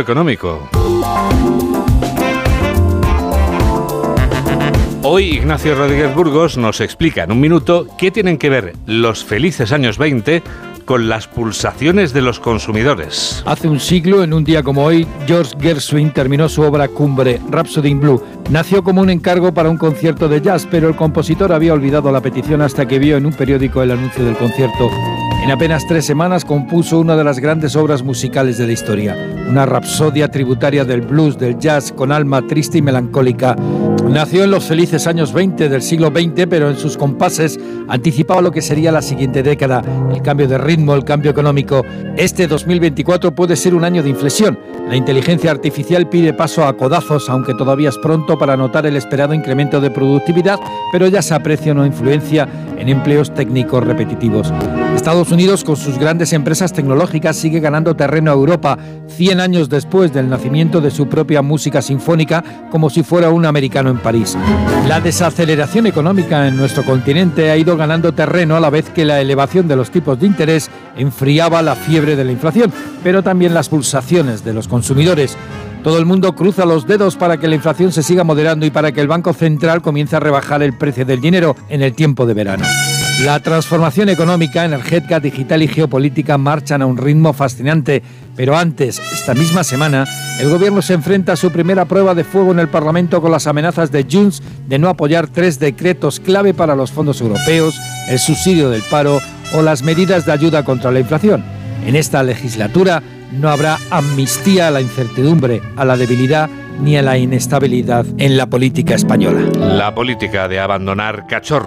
económico. Hoy Ignacio Rodríguez Burgos nos explica en un minuto qué tienen que ver los felices años 20 con las pulsaciones de los consumidores. Hace un siglo, en un día como hoy, George Gershwin terminó su obra cumbre, Rhapsody in Blue. Nació como un encargo para un concierto de jazz, pero el compositor había olvidado la petición hasta que vio en un periódico el anuncio del concierto. En apenas tres semanas compuso una de las grandes obras musicales de la historia, una rapsodia tributaria del blues, del jazz, con alma triste y melancólica. Nació en los felices años 20 del siglo XX, pero en sus compases anticipaba lo que sería la siguiente década, el cambio de ritmo, el cambio económico. Este 2024 puede ser un año de inflexión. La inteligencia artificial pide paso a codazos, aunque todavía es pronto para notar el esperado incremento de productividad, pero ya se aprecia una influencia en empleos técnicos repetitivos. Estados Unidos, con sus grandes empresas tecnológicas, sigue ganando terreno a Europa, 100 años después del nacimiento de su propia música sinfónica, como si fuera un americano en París. La desaceleración económica en nuestro continente ha ido ganando terreno a la vez que la elevación de los tipos de interés enfriaba la fiebre de la inflación, pero también las pulsaciones de los consumidores. Todo el mundo cruza los dedos para que la inflación se siga moderando y para que el Banco Central comience a rebajar el precio del dinero en el tiempo de verano. La transformación económica, energética, digital y geopolítica marchan a un ritmo fascinante, pero antes, esta misma semana, el gobierno se enfrenta a su primera prueba de fuego en el Parlamento con las amenazas de Junts de no apoyar tres decretos clave para los fondos europeos, el subsidio del paro o las medidas de ayuda contra la inflación. En esta legislatura no habrá amnistía a la incertidumbre, a la debilidad ni a la inestabilidad en la política española. La política de abandonar cachorros